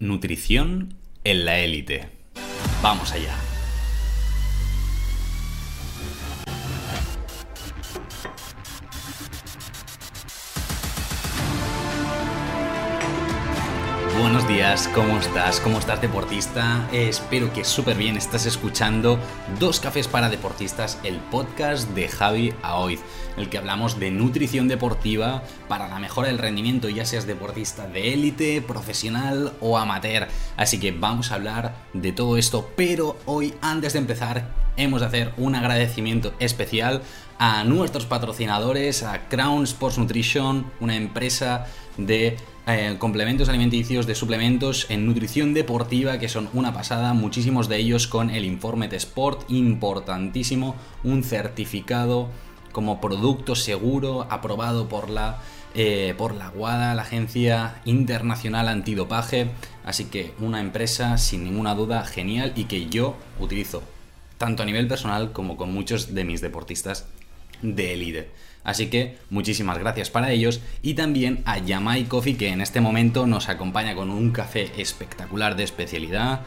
Nutrición en la élite. Vamos allá. ¿Cómo estás? ¿Cómo estás deportista? Espero que súper bien estás escuchando Dos Cafés para Deportistas, el podcast de Javi Aoiz, en el que hablamos de nutrición deportiva para la mejora del rendimiento, ya seas deportista de élite, profesional o amateur. Así que vamos a hablar de todo esto, pero hoy antes de empezar hemos de hacer un agradecimiento especial a nuestros patrocinadores, a Crown Sports Nutrition, una empresa de eh, complementos alimenticios, de suplementos en nutrición deportiva que son una pasada, muchísimos de ellos con el informe de Sport, importantísimo, un certificado como producto seguro, aprobado por la, eh, por la la Agencia Internacional Antidopaje, así que una empresa sin ninguna duda genial y que yo utilizo tanto a nivel personal como con muchos de mis deportistas de élite. Así que muchísimas gracias para ellos y también a Yamai Coffee que en este momento nos acompaña con un café espectacular de especialidad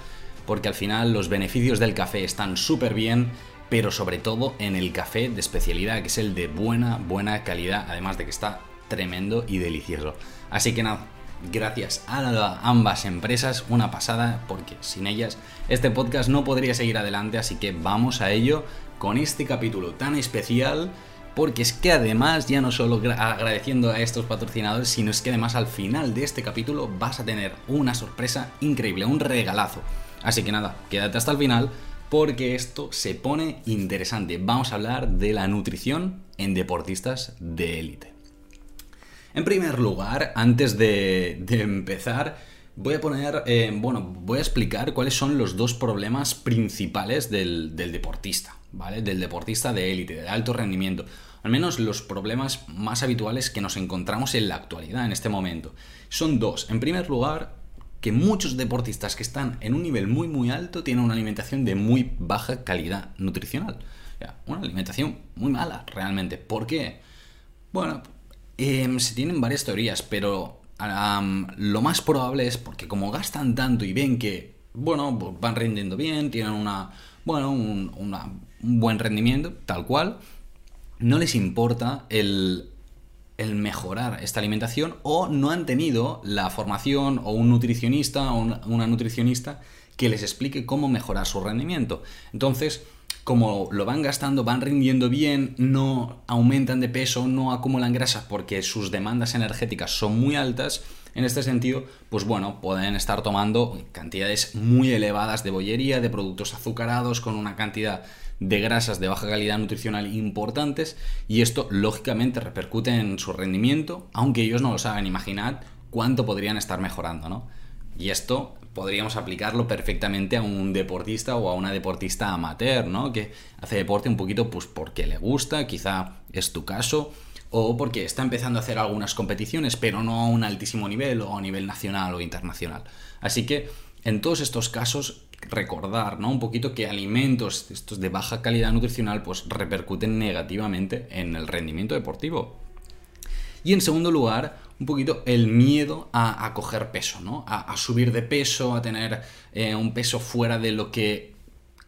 porque al final los beneficios del café están súper bien pero sobre todo en el café de especialidad que es el de buena, buena calidad además de que está tremendo y delicioso. Así que nada, gracias a ambas empresas, una pasada porque sin ellas este podcast no podría seguir adelante así que vamos a ello con este capítulo tan especial porque es que además ya no solo agradeciendo a estos patrocinadores, sino es que además al final de este capítulo vas a tener una sorpresa increíble, un regalazo. Así que nada, quédate hasta el final porque esto se pone interesante. Vamos a hablar de la nutrición en deportistas de élite. En primer lugar, antes de, empezar, voy a poner, eh, bueno, voy a explicar cuáles son los dos problemas principales del deportista. ¿Vale? Del deportista de élite, de alto rendimiento. Al menos los problemas más habituales que nos encontramos en la actualidad, en este momento. Son dos. En primer lugar, que muchos deportistas que están en un nivel muy muy alto tienen una alimentación de muy baja calidad nutricional. una alimentación muy mala, realmente. ¿Por qué? Bueno, em, se tienen varias teorías, pero lo más probable es porque como gastan tanto y ven que, bueno, pues van rindiendo bien, tienen una, bueno, una un buen rendimiento, tal cual, no les importa el, el mejorar esta alimentación o no han tenido la formación o un nutricionista o una nutricionista que les explique cómo mejorar su rendimiento. Entonces, como lo van gastando, van rindiendo bien, no aumentan de peso, no acumulan grasa porque sus demandas energéticas son muy altas, en este sentido, pues bueno, pueden estar tomando cantidades muy elevadas de bollería, de productos azucarados, con una cantidad de grasas de baja calidad nutricional importantes y esto lógicamente repercute en su rendimiento, aunque ellos no lo saben. Imaginad cuánto podrían estar mejorando, ¿no? Y esto podríamos aplicarlo perfectamente a un deportista o a una deportista amateur, ¿no? Que hace deporte un poquito pues porque le gusta, quizá es tu caso, o porque está empezando a hacer algunas competiciones, pero no a un altísimo nivel o a nivel nacional o internacional. Así que en todos estos casos recordar, ¿no? Un poquito que alimentos estos de baja calidad nutricional pues repercuten negativamente en el rendimiento deportivo. Y en segundo lugar, un poquito el miedo a, coger peso, ¿no? A, subir de peso, a tener eh, un peso fuera de lo que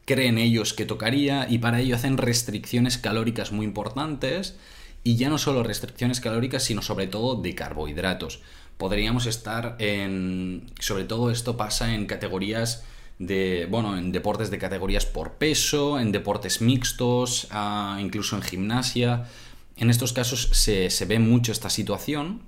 creen ellos que tocaría y para ello hacen restricciones calóricas muy importantes y ya no solo restricciones calóricas, sino sobre todo de carbohidratos. Podríamos estar en... sobre todo esto pasa en categorías de, bueno, en deportes de categorías por peso, en deportes mixtos, ah, incluso en gimnasia. En estos casos se, ve mucho esta situación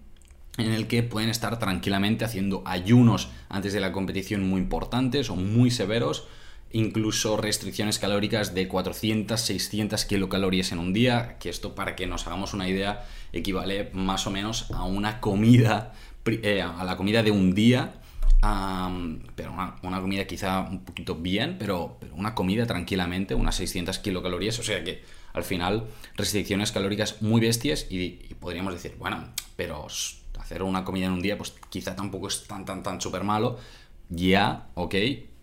en el que pueden estar tranquilamente haciendo ayunos antes de la competición muy importantes o muy severos, incluso restricciones calóricas de 400, 600 kilocalorías en un día, que esto para que nos hagamos una idea equivale más o menos a una comida, eh, a la comida de un día pero una, comida quizá un poquito bien, pero, una comida tranquilamente, unas 600 kilocalorías, o sea que al final restricciones calóricas muy bestias y, podríamos decir, bueno, pero hacer una comida en un día pues quizá tampoco es tan, tan, tan súper malo, ya, ok,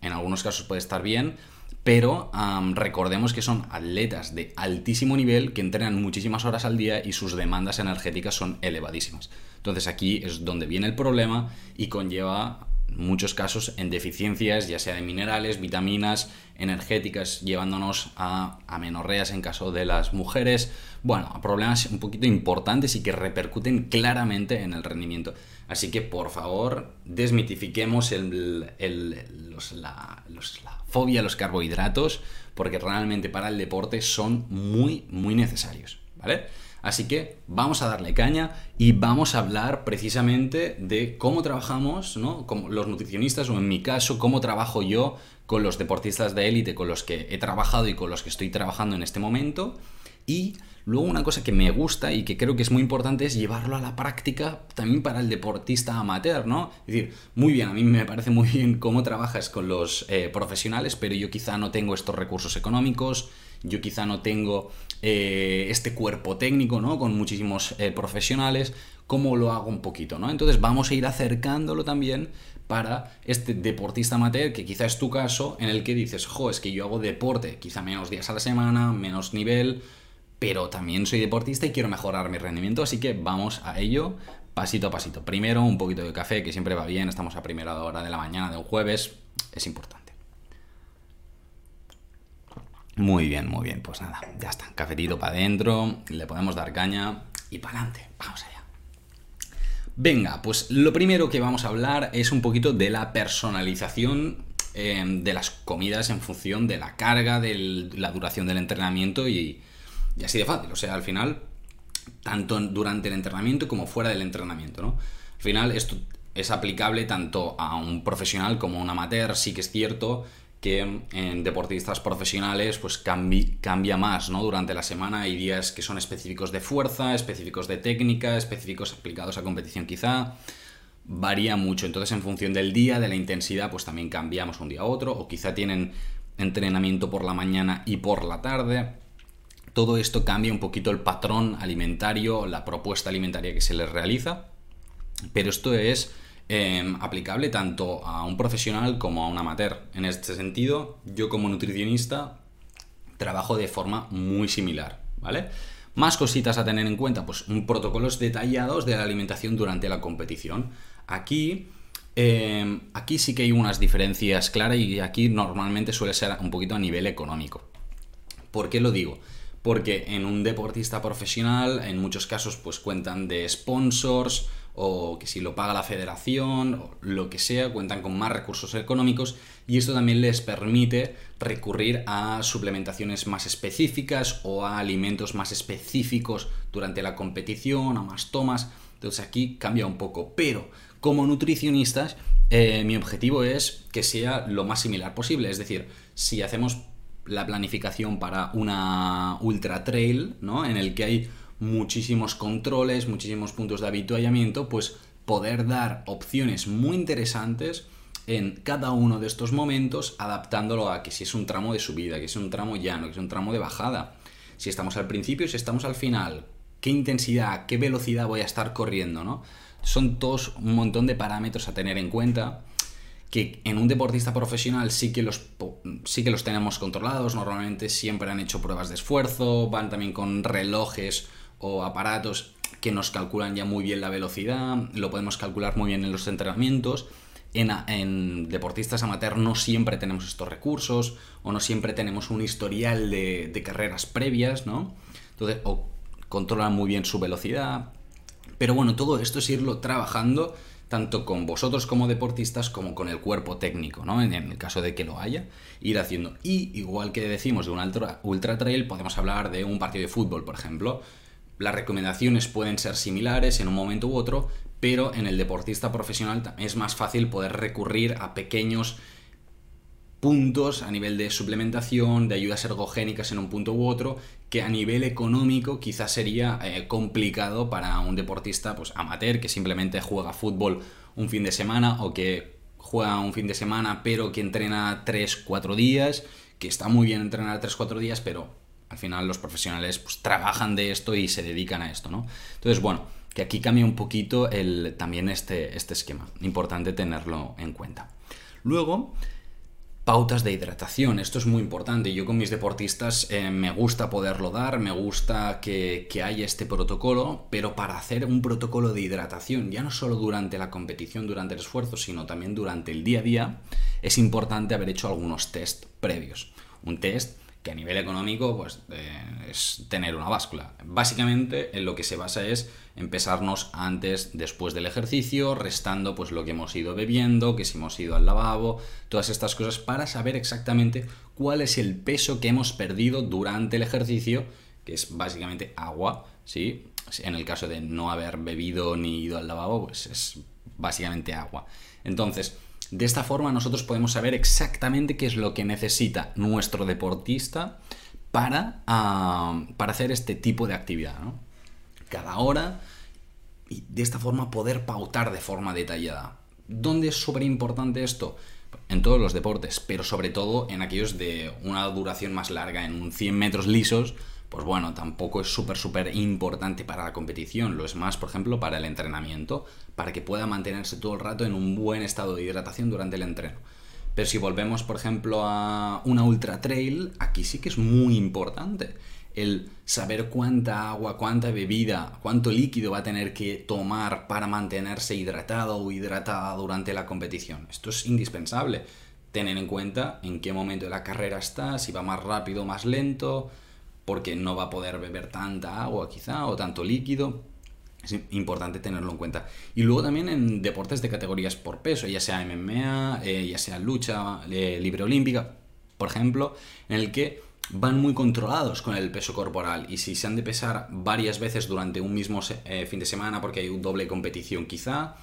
en algunos casos puede estar bien, pero recordemos que son atletas de altísimo nivel que entrenan muchísimas horas al día y sus demandas energéticas son elevadísimas. Entonces aquí es donde viene el problema y conlleva muchos casos en deficiencias, ya sea de minerales, vitaminas, energéticas, llevándonos a amenorreas en caso de las mujeres. Bueno, a problemas un poquito importantes y que repercuten claramente en el rendimiento. Así que por favor, desmitifiquemos el, la, la fobia a los carbohidratos, porque realmente para el deporte son muy, muy necesarios. ¿Vale? Así que vamos a darle caña y vamos a hablar precisamente de cómo trabajamos, ¿no? Como los nutricionistas, o en mi caso, cómo trabajo yo con los deportistas de élite con los que he trabajado y con los que estoy trabajando en este momento. Y luego una cosa que me gusta y que creo que es muy importante es llevarlo a la práctica también para el deportista amateur, ¿no? Es decir, muy bien, a mí me parece muy bien cómo trabajas con los eh, profesionales, pero yo quizá no tengo estos recursos económicos, yo quizá no tengo eh, este cuerpo técnico, ¿no? Con muchísimos eh, profesionales, ¿cómo lo hago un poquito, ¿no? Entonces vamos a ir acercándolo también para este deportista amateur, que quizá es tu caso, en el que dices, jo, es que yo hago deporte, quizá menos días a la semana, menos nivel, pero también soy deportista y quiero mejorar mi rendimiento, así que vamos a ello pasito a pasito. Primero un poquito de café, que siempre va bien, estamos a primera hora de la mañana de un jueves, es importante. Muy bien, muy bien. Pues nada, ya está. Cafetito para adentro, le podemos dar caña y para adelante. Vamos allá. Venga, pues lo primero que vamos a hablar es un poquito de la personalización em, de las comidas en función de la carga, de la duración del entrenamiento y, y, así de fácil. O sea, al final, tanto durante el entrenamiento como fuera del entrenamiento, ¿no? Al final, esto es aplicable tanto a un profesional como a un amateur. Sí que es cierto que en deportistas profesionales pues cambia más, ¿no? Durante la semana hay días que son específicos de fuerza, específicos de técnica, específicos aplicados a competición quizá, varía mucho, entonces en función del día, de la intensidad, pues también cambiamos un día a otro, o quizá tienen entrenamiento por la mañana y por la tarde. Todo esto cambia un poquito el patrón alimentario, la propuesta alimentaria que se les realiza, pero esto es Em, aplicable tanto a un profesional como a un amateur. En este sentido, yo como nutricionista trabajo de forma muy similar, ¿vale? Más cositas a tener en cuenta, pues un protocolos detallados de la alimentación durante la competición. Aquí, em, aquí sí que hay unas diferencias claras y aquí normalmente suele ser un poquito a nivel económico. ¿Por qué lo digo? Porque en un deportista profesional, en muchos casos, pues cuentan de sponsors, o que si lo paga la federación, o lo que sea, cuentan con más recursos económicos y esto también les permite recurrir a suplementaciones más específicas o a alimentos más específicos durante la competición, a más tomas. Entonces aquí cambia un poco, pero como nutricionistas eh, mi objetivo es que sea lo más similar posible, es decir, si hacemos la planificación para una ultra trail, ¿no? En el que hay muchísimos controles, muchísimos puntos de habituallamiento, pues poder dar opciones muy interesantes en cada uno de estos momentos, adaptándolo a que si es un tramo de subida, que es un tramo llano, que es un tramo de bajada, si estamos al principio, si estamos al final, qué intensidad, qué velocidad voy a estar corriendo, ¿no? Son todos un montón de parámetros a tener en cuenta que en un deportista profesional sí que los sí que los tenemos controlados, normalmente siempre han hecho pruebas de esfuerzo, van también con relojes o aparatos que nos calculan ya muy bien la velocidad, lo podemos calcular muy bien en los entrenamientos. En, deportistas amateur no siempre tenemos estos recursos o no siempre tenemos un historial de, carreras previas, ¿no? Entonces, o controlan muy bien su velocidad. Pero bueno, todo esto es irlo trabajando tanto con vosotros como deportistas como con el cuerpo técnico, ¿no? En, el caso de que lo haya, ir haciendo. Y igual que decimos de un ultra, ultra trail, podemos hablar de un partido de fútbol, por ejemplo las recomendaciones pueden ser similares en un momento u otro, pero en el deportista profesional es más fácil poder recurrir a pequeños puntos a nivel de suplementación, de ayudas ergogénicas en un punto u otro, que a nivel económico quizás sería eh, complicado para un deportista pues, amateur que simplemente juega fútbol un fin de semana o que juega un fin de semana pero que entrena 3-4 días, que está muy bien entrenar 3-4 días, pero al final los profesionales pues, trabajan de esto y se dedican a esto, ¿no? Entonces, bueno, que aquí cambia un poquito el, también este, este esquema. Importante tenerlo en cuenta. Luego, pautas de hidratación. Esto es muy importante. Yo con mis deportistas eh, me gusta poderlo dar, me gusta que, que, haya este protocolo, pero para hacer un protocolo de hidratación, ya no solo durante la competición, durante el esfuerzo, sino también durante el día a día, es importante haber hecho algunos test previos. Un test que a nivel económico pues, eh, es tener una báscula. Básicamente en lo que se basa es empezarnos antes, después del ejercicio, restando pues lo que hemos ido bebiendo, que si hemos ido al lavabo, todas estas cosas para saber exactamente cuál es el peso que hemos perdido durante el ejercicio, que es básicamente agua, ¿sí? En el caso de no haber bebido ni ido al lavabo, pues es básicamente agua. Entonces, de esta forma nosotros podemos saber exactamente qué es lo que necesita nuestro deportista para, ah, para hacer este tipo de actividad. Cada hora y de esta forma poder pautar de forma detallada. ¿Dónde es súper importante esto? En todos los deportes, pero sobre todo en aquellos de una duración más larga, en un 100 metros lisos, pues bueno, tampoco es súper, súper importante para la competición, lo es más, por ejemplo, para el entrenamiento, para que pueda mantenerse todo el rato en un buen estado de hidratación durante el entreno. Pero si volvemos, por ejemplo, a una ultra trail, aquí sí que es muy importante el saber cuánta agua, cuánta bebida, cuánto líquido va a tener que tomar para mantenerse hidratado o hidratada durante la competición. Esto es indispensable. Tener en cuenta en qué momento de la carrera está, si va más rápido o más lento, porque no va a poder beber tanta agua quizá o tanto líquido. Es importante tenerlo en cuenta. Y luego también en deportes de categorías por peso, ya sea MMA, eh, ya sea lucha eh, libre olímpica, por ejemplo, en el que van muy controlados con el peso corporal y si se han de pesar varias veces durante un mismo eh, fin de semana porque hay un doble competición quizá,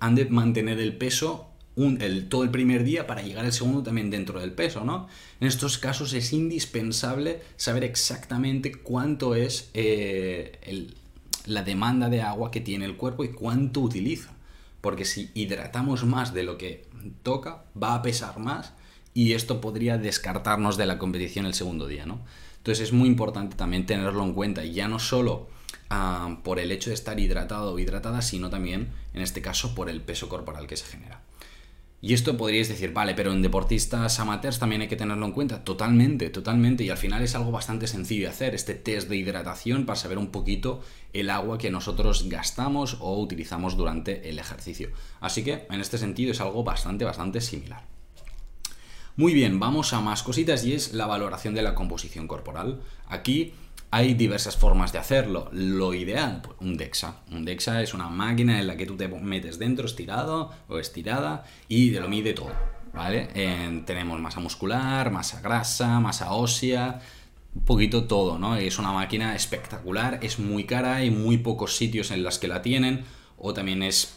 han de mantener el peso el, todo el primer día para llegar el segundo también dentro del peso, ¿no? En estos casos es indispensable saber exactamente cuánto es eh, la demanda de agua que tiene el cuerpo y cuánto utiliza. Porque si hidratamos más de lo que toca, va a pesar más y esto podría descartarnos de la competición el segundo día, ¿no? Entonces es muy importante también tenerlo en cuenta, ya no solo ah, por el hecho de estar hidratado o hidratada, sino también, en este caso, por el peso corporal que se genera. Y esto podríais decir, vale, pero en deportistas amateurs también hay que tenerlo en cuenta. Totalmente, totalmente. Y al final es algo bastante sencillo de hacer, este test de hidratación para saber un poquito el agua que nosotros gastamos o utilizamos durante el ejercicio. Así que en este sentido es algo bastante, bastante similar. Muy bien, vamos a más cositas y es la valoración de la composición corporal. Aquí hay diversas formas de hacerlo. Lo ideal, pues, un DEXA. Un DEXA es una máquina en la que tú te metes dentro estirado o estirada y te lo mide todo. ¿Vale? tenemos masa muscular, masa grasa, masa ósea, un poquito todo, ¿no? Es una máquina espectacular, es muy cara, hay muy pocos sitios en los que la tienen, o también es,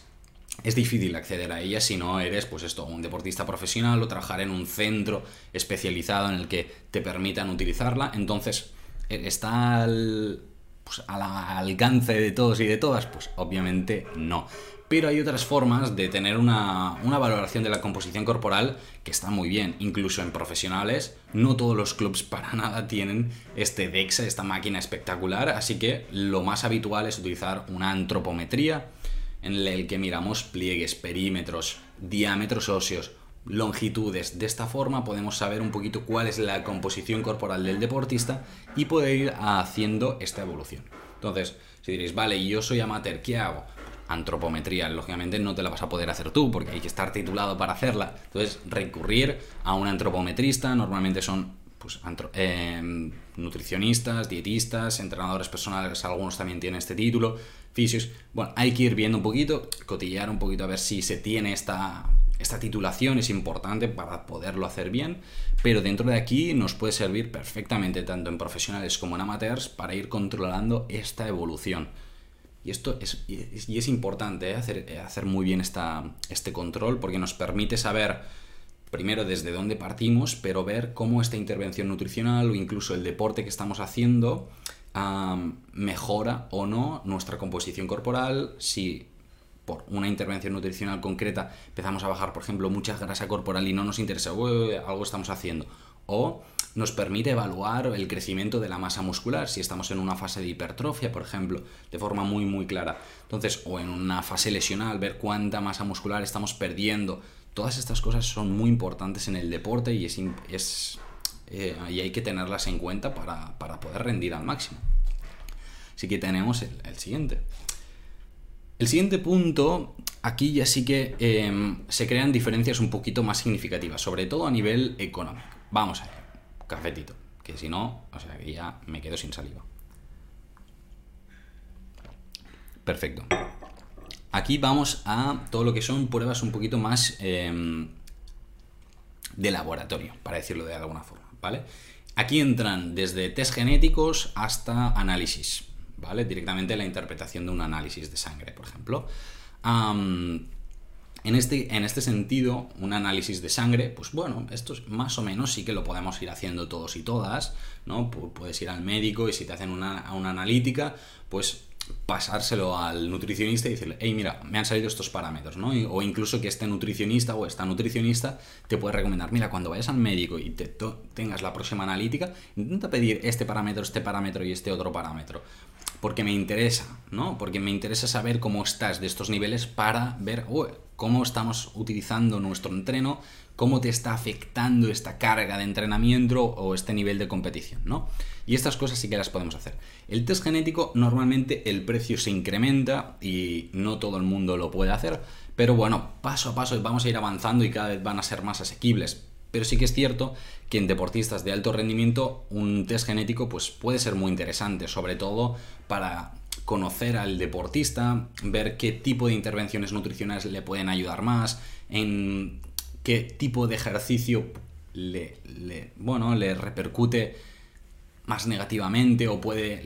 es difícil acceder a ella si no eres, pues esto, un deportista profesional o trabajar en un centro especializado en el que te permitan utilizarla. Entonces, ¿Está al, pues, al alcance de todos y de todas? Pues obviamente no. Pero hay otras formas de tener una, una, valoración de la composición corporal que está muy bien. Incluso en profesionales, no todos los clubs para nada tienen este DEXA, esta máquina espectacular. Así que lo más habitual es utilizar una antropometría en el que miramos pliegues, perímetros, diámetros óseos, longitudes. De esta forma podemos saber un poquito cuál es la composición corporal del deportista y poder ir haciendo esta evolución. Entonces, si diréis, vale, yo soy amateur, ¿qué hago? Antropometría, lógicamente no te la vas a poder hacer tú porque hay que estar titulado para hacerla. Entonces, recurrir a un antropometrista, normalmente son pues, eh, nutricionistas, dietistas, entrenadores personales, algunos también tienen este título, fisios. Bueno, hay que ir viendo un poquito, cotillar un poquito a ver si se tiene esta esta titulación es importante para poderlo hacer bien, pero dentro de aquí nos puede servir perfectamente tanto en profesionales como en amateurs para ir controlando esta evolución. Y esto es, y es importante ¿eh? hacer, eh, hacer, muy bien esta, este control porque nos permite saber primero desde dónde partimos, pero ver cómo esta intervención nutricional o incluso el deporte que estamos haciendo mejora o no nuestra composición corporal, si por una intervención nutricional concreta empezamos a bajar, por ejemplo, mucha grasa corporal y no nos interesa, algo estamos haciendo. O nos permite evaluar el crecimiento de la masa muscular, si estamos en una fase de hipertrofia, por ejemplo, de forma muy, muy clara. Entonces, o en una fase lesional, ver cuánta masa muscular estamos perdiendo. Todas estas cosas son muy importantes en el deporte y, es, es eh, y hay que tenerlas en cuenta para, poder rendir al máximo. Así que tenemos el, siguiente. El siguiente punto, aquí ya sí que em, se crean diferencias un poquito más significativas, sobre todo a nivel económico. Vamos a ver, cafetito, que si no, o sea que ya me quedo sin saliva. Perfecto. Aquí vamos a todo lo que son pruebas un poquito más em, de laboratorio, para decirlo de alguna forma, ¿vale? Aquí entran desde test genéticos hasta análisis, ¿vale? Directamente la interpretación de un análisis de sangre, por ejemplo. en, este, en este sentido, un análisis de sangre, pues bueno, esto más o menos sí que lo podemos ir haciendo todos y todas, ¿no? Puedes ir al médico y si te hacen una, una analítica, pues pasárselo al nutricionista y decirle, hey, mira, me han salido estos parámetros, ¿no? O incluso que este nutricionista o esta nutricionista te puede recomendar, mira, cuando vayas al médico y te tengas la próxima analítica, intenta pedir este parámetro, este parámetro y este otro parámetro. Porque me interesa, ¿no? Porque me interesa saber cómo estás de estos niveles para ver cómo estamos utilizando nuestro entreno, cómo te está afectando esta carga de entrenamiento o este nivel de competición, ¿no? Y estas cosas sí que las podemos hacer. El test genético normalmente el precio se incrementa y no todo el mundo lo puede hacer, pero bueno, paso a paso vamos a ir avanzando y cada vez van a ser más asequibles. Pero sí que es cierto que en deportistas de alto rendimiento un test genético pues puede ser muy interesante, sobre todo para conocer al deportista, ver qué tipo de intervenciones nutricionales le pueden ayudar más, en qué tipo de ejercicio le, le bueno, le repercute más negativamente o puede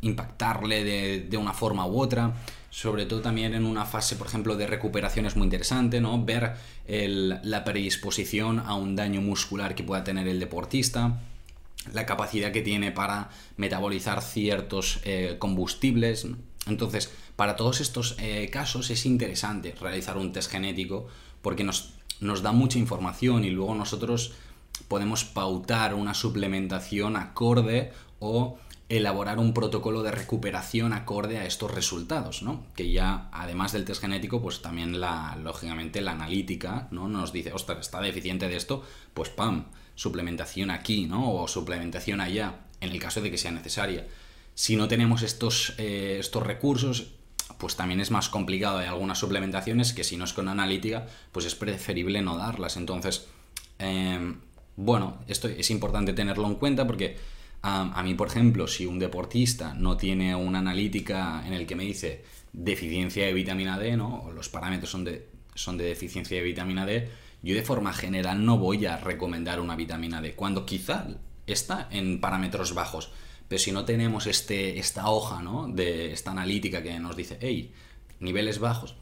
impactarle de, una forma u otra. Sobre todo también en una fase, por ejemplo, de recuperación es muy interesante, ¿no? Ver la predisposición a un daño muscular que pueda tener el deportista, la capacidad que tiene para metabolizar ciertos eh, combustibles. Entonces, para todos estos eh, casos es interesante realizar un test genético porque nos, nos da mucha información y luego nosotros podemos pautar una suplementación acorde o elaborar un protocolo de recuperación acorde a estos resultados, ¿no? Que ya, además del test genético, pues también la, lógicamente, la analítica, ¿no? Nos dice, ostras, está deficiente de esto, pues pam, suplementación aquí, ¿no? O suplementación allá, en el caso de que sea necesaria. Si no tenemos estos, eh, estos recursos, pues también es más complicado. Hay algunas suplementaciones que si no es con analítica, pues es preferible no darlas. Entonces, em, bueno, esto es importante tenerlo en cuenta porque a mí, por ejemplo, si un deportista no tiene una analítica en el que me dice deficiencia de vitamina D, ¿no? O los parámetros son de, son de deficiencia de vitamina D, yo de forma general no voy a recomendar una vitamina D, cuando quizá está en parámetros bajos. Pero si no tenemos este, esta hoja, ¿no? De esta analítica que nos dice, hey, niveles bajos,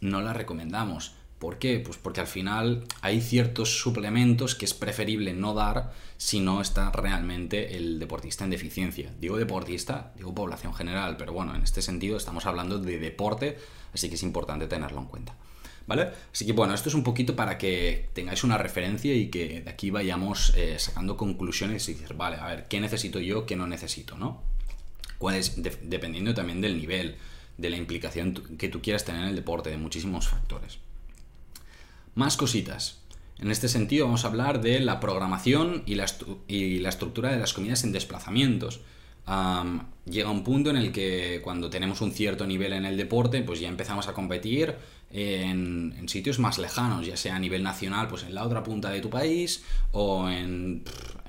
no la recomendamos. ¿Por qué? Pues porque al final hay ciertos suplementos que es preferible no dar si no está realmente el deportista en deficiencia. Digo deportista, digo población general, pero bueno, en este sentido estamos hablando de deporte, así que es importante tenerlo en cuenta. ¿Vale? Así que bueno, esto es un poquito para que tengáis una referencia y que de aquí vayamos eh, sacando conclusiones y decir, vale, a ver, ¿qué necesito yo, qué no necesito, ¿no? ¿Cuál es, dependiendo también del nivel, de la implicación que tú quieras tener en el deporte, de muchísimos factores. Más cositas. En este sentido vamos a hablar de la programación y la, estructura de las comidas en desplazamientos. llega un punto en el que cuando tenemos un cierto nivel en el deporte, pues ya empezamos a competir en, sitios más lejanos, ya sea a nivel nacional, pues en la otra punta de tu país, o en,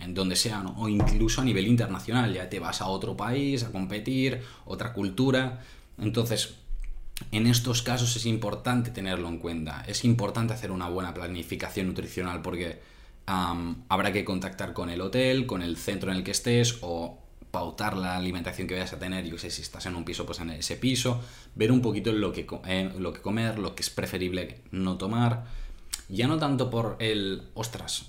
donde sea, o incluso a nivel internacional, ya te vas a otro país a competir, otra cultura. Entonces, en estos casos es importante tenerlo en cuenta. Es importante hacer una buena planificación nutricional porque habrá que contactar con el hotel, con el centro en el que estés o pautar la alimentación que vayas a tener. Yo sé si estás en un piso, pues en ese piso. Ver un poquito lo que, eh, lo que comer, lo que es preferible no tomar. Ya no tanto por el, ostras,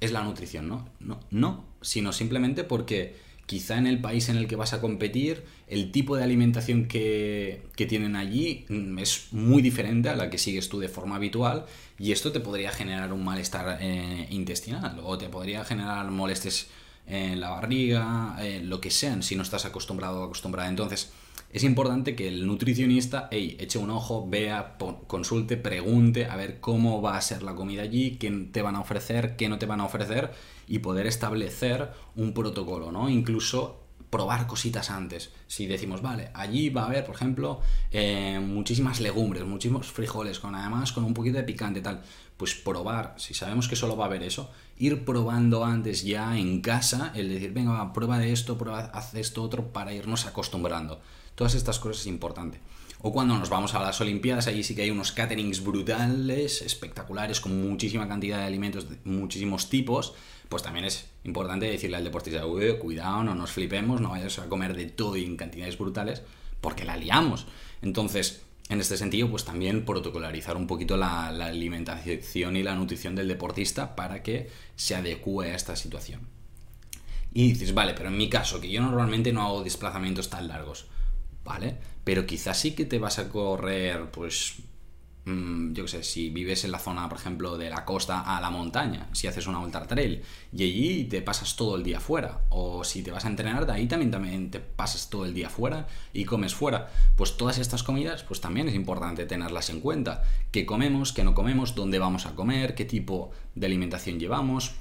es la nutrición, ¿no? No, no sino simplemente porque quizá en el país en el que vas a competir, el tipo de alimentación que, tienen allí mm, es muy diferente a la que sigues tú de forma habitual y esto te podría generar un malestar eh, intestinal o te podría generar molestias en la barriga, eh, lo que sean, si no estás acostumbrado o acostumbrada. Entonces, es importante que el nutricionista eche un ojo, vea, consulte, pregunte a ver cómo va a ser la comida allí, qué te van a ofrecer, qué no te van a ofrecer y poder establecer un protocolo, ¿no? Incluso probar cositas antes. Si decimos, vale, allí va a haber, por ejemplo, eh, muchísimas legumbres, muchísimos frijoles, con además con un poquito de picante tal, pues probar, si sabemos que solo va a haber eso, ir probando antes ya en casa, el decir, venga, prueba de esto, prueba, haz esto otro, para irnos acostumbrando. Todas estas cosas es importante. O cuando nos vamos a las Olimpiadas, allí sí que hay unos caterings brutales, espectaculares, con muchísima cantidad de alimentos, de muchísimos tipos, pues también es importante decirle al deportista, cuidado, no nos flipemos, no vayas a comer de todo y en cantidades brutales, porque la liamos. Entonces, en este sentido, pues también protocolarizar un poquito la, alimentación y la nutrición del deportista para que se adecue a esta situación. Y dices, vale, pero en mi caso, que yo normalmente no hago desplazamientos tan largos, ¿vale? Pero quizás sí que te vas a correr, pues, Mm, yo qué sé, si vives en la zona, por ejemplo, de la costa a la montaña, si haces una ultra trail y allí te pasas todo el día fuera, o si te vas a entrenar, de ahí también, también te pasas todo el día fuera y comes fuera, pues todas estas comidas, pues también es importante tenerlas en cuenta. ¿Qué comemos, qué no comemos, dónde vamos a comer, qué tipo de alimentación llevamos?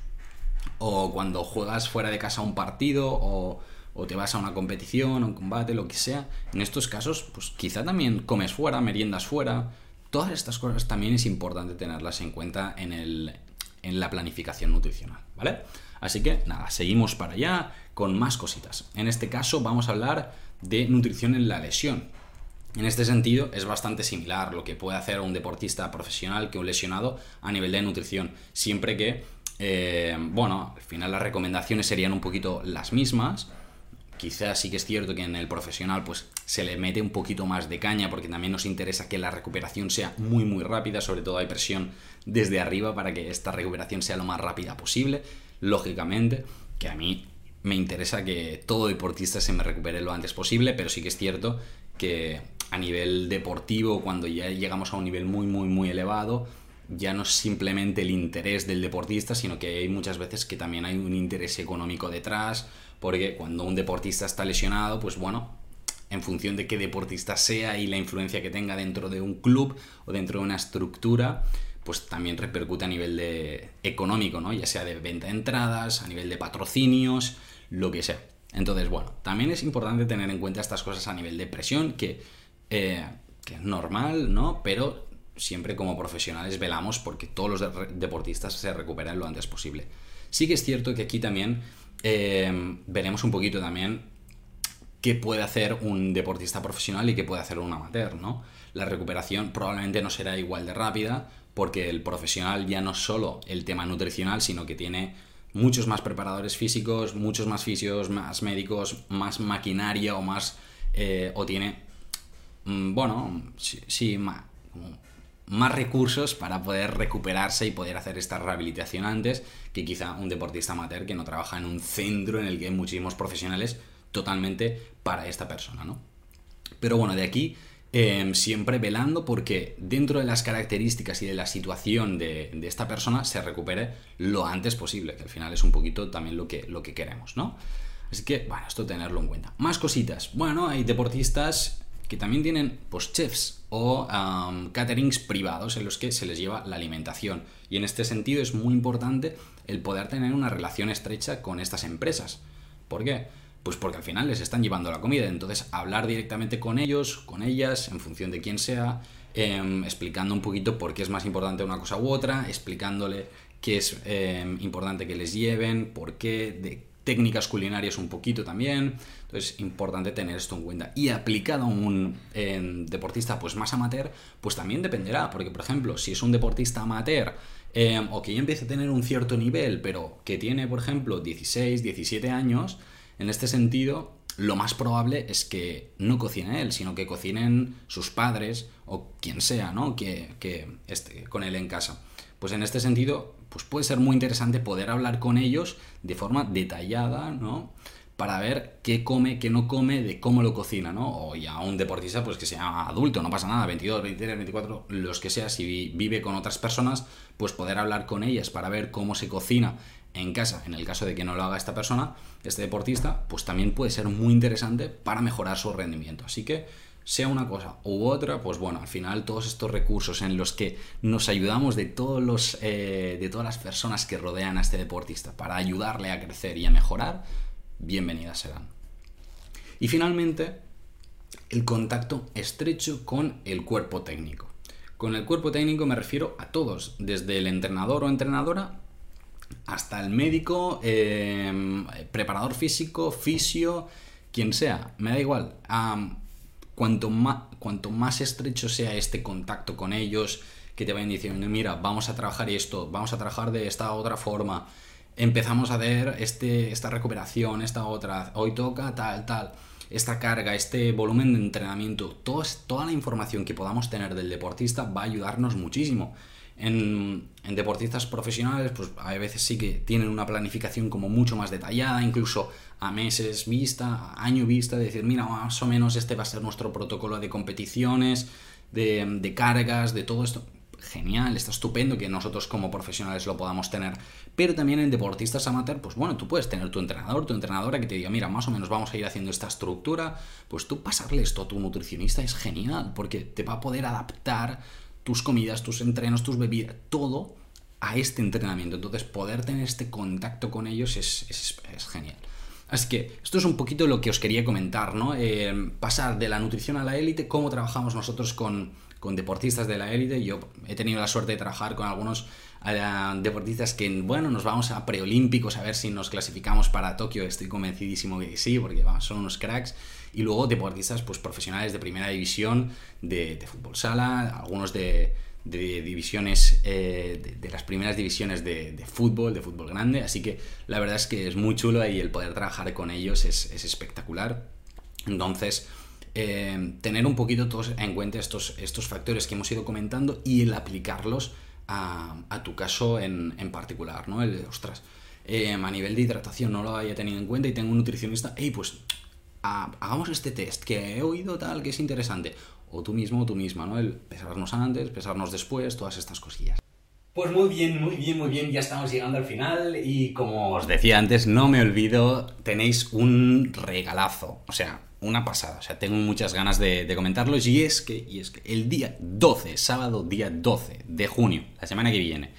O cuando juegas fuera de casa un partido, o o te vas a una competición, a un combate, lo que sea, en estos casos, pues quizá también comes fuera, meriendas fuera, Todas estas cosas también es importante tenerlas en cuenta en, el, en la planificación nutricional, ¿vale? Así que nada, seguimos para allá con más cositas. En este caso vamos a hablar de nutrición en la lesión. En este sentido es bastante similar lo que puede hacer un deportista profesional que un lesionado a nivel de nutrición, siempre que, eh, bueno, al final las recomendaciones serían un poquito las mismas, Quizás sí que es cierto que en el profesional pues se le mete un poquito más de caña porque también nos interesa que la recuperación sea muy muy rápida, sobre todo hay presión desde arriba para que esta recuperación sea lo más rápida posible. Lógicamente, que a mí me interesa que todo deportista se me recupere lo antes posible, pero sí que es cierto que a nivel deportivo, cuando ya llegamos a un nivel muy muy muy elevado, ya no es simplemente el interés del deportista, sino que hay muchas veces que también hay un interés económico detrás, porque cuando un deportista está lesionado, pues bueno, en función de qué deportista sea y la influencia que tenga dentro de un club o dentro de una estructura, pues también repercute a nivel de económico, ¿no? Ya sea de venta de entradas, a nivel de patrocinios, lo que sea. Entonces, bueno, también es importante tener en cuenta estas cosas a nivel de presión, que, eh, que es normal, ¿no? Pero siempre como profesionales velamos porque todos los deportistas se recuperen lo antes posible. Sí que es cierto que aquí también eh, veremos un poquito también qué puede hacer un deportista profesional y qué puede hacer un amateur, ¿no? La recuperación probablemente no será igual de rápida porque el profesional ya no es solo el tema nutricional, sino que tiene muchos más preparadores físicos, muchos más fisios, más médicos, más maquinaria o más... Eh, o tiene... Mm, bueno, sí, más, más recursos para poder recuperarse y poder hacer esta rehabilitación antes que quizá un deportista amateur que no trabaja en un centro en el que hay muchísimos profesionales totalmente para esta persona, ¿no? Pero bueno, de aquí em, siempre velando porque dentro de las características y de la situación de, esta persona se recupere lo antes posible, que al final es un poquito también lo que, lo que queremos, ¿no? Así que, bueno, esto tenerlo en cuenta. Más cositas. Bueno, hay deportistas que también tienen pues, chefs o caterings privados en los que se les lleva la alimentación. Y en este sentido es muy importante el poder tener una relación estrecha con estas empresas. ¿Por qué? Pues porque al final les están llevando la comida. Entonces, hablar directamente con ellos, con ellas, en función de quién sea, em, explicando un poquito por qué es más importante una cosa u otra, explicándole qué es em, importante que les lleven, por qué, de técnicas culinarias un poquito también. Entonces, importante tener esto en cuenta. Y aplicado a un deportista pues más amateur, pues también dependerá. Porque, por ejemplo, si es un deportista amateur em, o que ya empieza a tener un cierto nivel, pero que tiene, por ejemplo, 16, 17 años, en este sentido, lo más probable es que no cocine él, sino que cocinen sus padres o quien sea, ¿no? Que, que esté con él en casa. Pues en este sentido, pues puede ser muy interesante poder hablar con ellos de forma detallada, ¿no? para ver qué come, qué no come, de cómo lo cocina, ¿no? O ya un deportista, pues que sea adulto, no pasa nada, 22, 23, 24, los que sea, si vive con otras personas, pues poder hablar con ellas para ver cómo se cocina en casa, en el caso de que no lo haga esta persona, este deportista, pues también puede ser muy interesante para mejorar su rendimiento. Así que, sea una cosa u otra, pues bueno, al final todos estos recursos en los que nos ayudamos de, todos los, eh, de todas las personas que rodean a este deportista para ayudarle a crecer y a mejorar, bienvenidas serán. Y finalmente, el contacto estrecho con el cuerpo técnico. Con el cuerpo técnico me refiero a todos, desde el entrenador o entrenadora hasta el médico, em, preparador físico, fisio, quien sea, me da igual. Cuanto, más, cuanto más estrecho sea este contacto con ellos, que te vayan diciendo, mira, vamos a trabajar esto, vamos a trabajar de esta otra forma, empezamos a ver este, esta recuperación, esta otra, hoy toca tal, tal, esta carga, este volumen de entrenamiento, toda la información que podamos tener del deportista va a ayudarnos muchísimo. En, deportistas profesionales, pues a veces sí que tienen una planificación como mucho más detallada, incluso a meses vista, a año vista, de decir, mira, más o menos este va a ser nuestro protocolo de competiciones, de, de cargas, de todo esto genial, está estupendo que nosotros como profesionales lo podamos tener, pero también en deportistas amateur, pues bueno, tú puedes tener tu entrenador, tu entrenadora que te diga, mira, más o menos vamos a ir haciendo esta estructura, pues tú pasarle esto a tu nutricionista es genial, porque te va a poder adaptar tus comidas, tus entrenos, tus bebidas, todo a este entrenamiento. Entonces, poder tener este contacto con ellos es, genial. Así que esto es un poquito lo que os quería comentar, ¿no? Eh, pasar de la nutrición a la élite, cómo trabajamos nosotros con, con deportistas de la élite. Yo he tenido la suerte de trabajar con algunos deportistas que, bueno, nos vamos a preolímpicos a ver si nos clasificamos para Tokio. Estoy convencidísimo que sí, porque son unos cracks. Y luego deportistas pues, profesionales de primera división, de, fútbol sala, algunos de, divisiones, eh, de, las primeras divisiones de, fútbol, de fútbol grande. Así que la verdad es que es muy chulo y el poder trabajar con ellos es, es espectacular. Entonces, eh, tener un poquito todos en cuenta estos, estos factores que hemos ido comentando y el aplicarlos a, tu caso en, particular, ¿no? El, ostras, eh, a nivel de hidratación no lo haya tenido en cuenta y tengo un nutricionista, hey, pues hagamos este test que he oído tal, que es interesante. O tú mismo o tú misma, ¿no? El pesarnos antes, pesarnos después, todas estas cosillas. Pues muy bien, muy bien, muy bien, ya estamos llegando al final y como os decía antes, no me olvido, tenéis un regalazo, o sea, una pasada. O sea, tengo muchas ganas de, comentarlos. Y es que, y es que el día 12, sábado día 12 de junio, la semana que viene,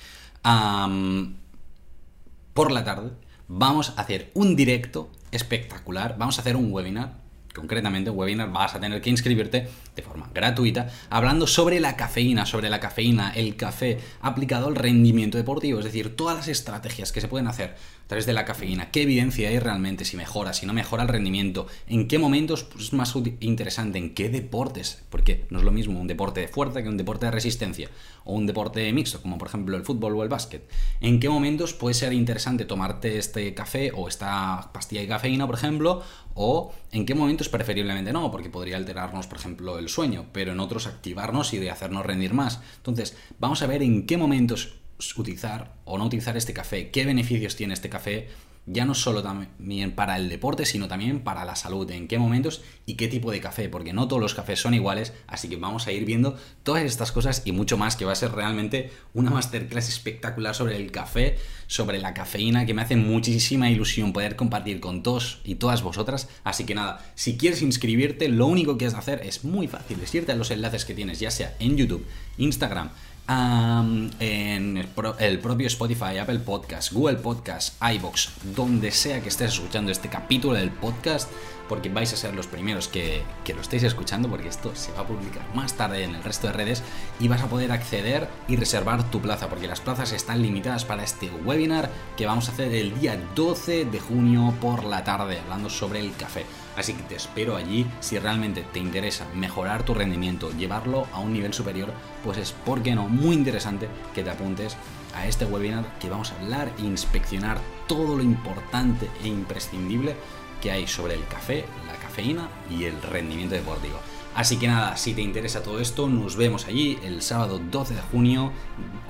por la tarde, vamos a hacer un directo espectacular. Vamos a hacer un webinar concretamente un webinar, vas a tener que inscribirte de forma gratuita hablando sobre la cafeína, sobre la cafeína, el café aplicado al rendimiento deportivo, es decir, todas las estrategias que se pueden hacer través de la cafeína, qué evidencia hay realmente, si mejora, si no mejora el rendimiento, en qué momentos pues, es más interesante, en qué deportes, porque no es lo mismo un deporte de fuerza que un deporte de resistencia, o un deporte mixto, como por ejemplo el fútbol o el básquet, en qué momentos puede ser interesante tomarte este café o esta pastilla de cafeína, por ejemplo, o en qué momentos preferiblemente no, porque podría alterarnos, por ejemplo, el sueño, pero en otros activarnos y de hacernos rendir más. Entonces, vamos a ver en qué momentos utilizar o no utilizar este café, qué beneficios tiene este café ya no solo también para el deporte, sino también para la salud, en qué momentos y qué tipo de café, porque no todos los cafés son iguales, así que vamos a ir viendo todas estas cosas y mucho más, que va a ser realmente una masterclass espectacular sobre el café, sobre la cafeína, que me hace muchísima ilusión poder compartir con todos y todas vosotras, así que nada, si quieres inscribirte, lo único que has de hacer es muy fácil, es irte a los enlaces que tienes, ya sea en YouTube, Instagram, en el, propio Spotify, Apple Podcast, Google Podcast, iBox, donde sea que estés escuchando este capítulo del podcast, porque vais a ser los primeros que, que, lo estéis escuchando, porque esto se va a publicar más tarde en el resto de redes y vas a poder acceder y reservar tu plaza, porque las plazas están limitadas para este webinar que vamos a hacer el día 12 de junio por la tarde, hablando sobre el café. Así que te espero allí si realmente te interesa mejorar tu rendimiento, llevarlo a un nivel superior, pues es, ¿por qué no? Muy interesante que te apuntes a este webinar que vamos a hablar e inspeccionar todo lo importante e imprescindible que hay sobre el café, la cafeína y el rendimiento deportivo. Así que nada, si te interesa todo esto, nos vemos allí el sábado 12 de junio,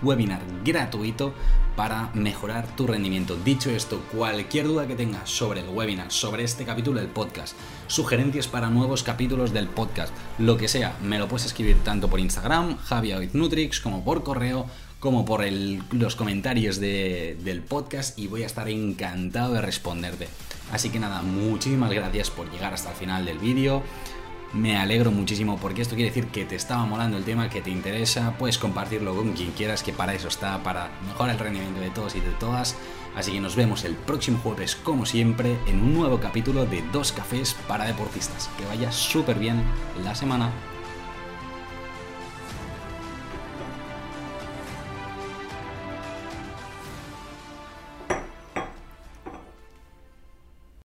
webinar gratuito para mejorar tu rendimiento. Dicho esto, cualquier duda que tengas sobre el webinar, sobre este capítulo del podcast, sugerencias para nuevos capítulos del podcast, lo que sea, me lo puedes escribir tanto por Instagram, Nutrix, como por correo, como por los comentarios del podcast y voy a estar encantado de responderte. Así que nada, muchísimas gracias por llegar hasta el final del vídeo. Me alegro muchísimo porque esto quiere decir que te estaba molando el tema, que te interesa, puedes compartirlo con quien quieras, que para eso está, para mejorar el rendimiento de todos y de todas. Así que nos vemos el próximo jueves, como siempre, en un nuevo capítulo de Dos Cafés para Deportistas. Que vaya súper bien la semana.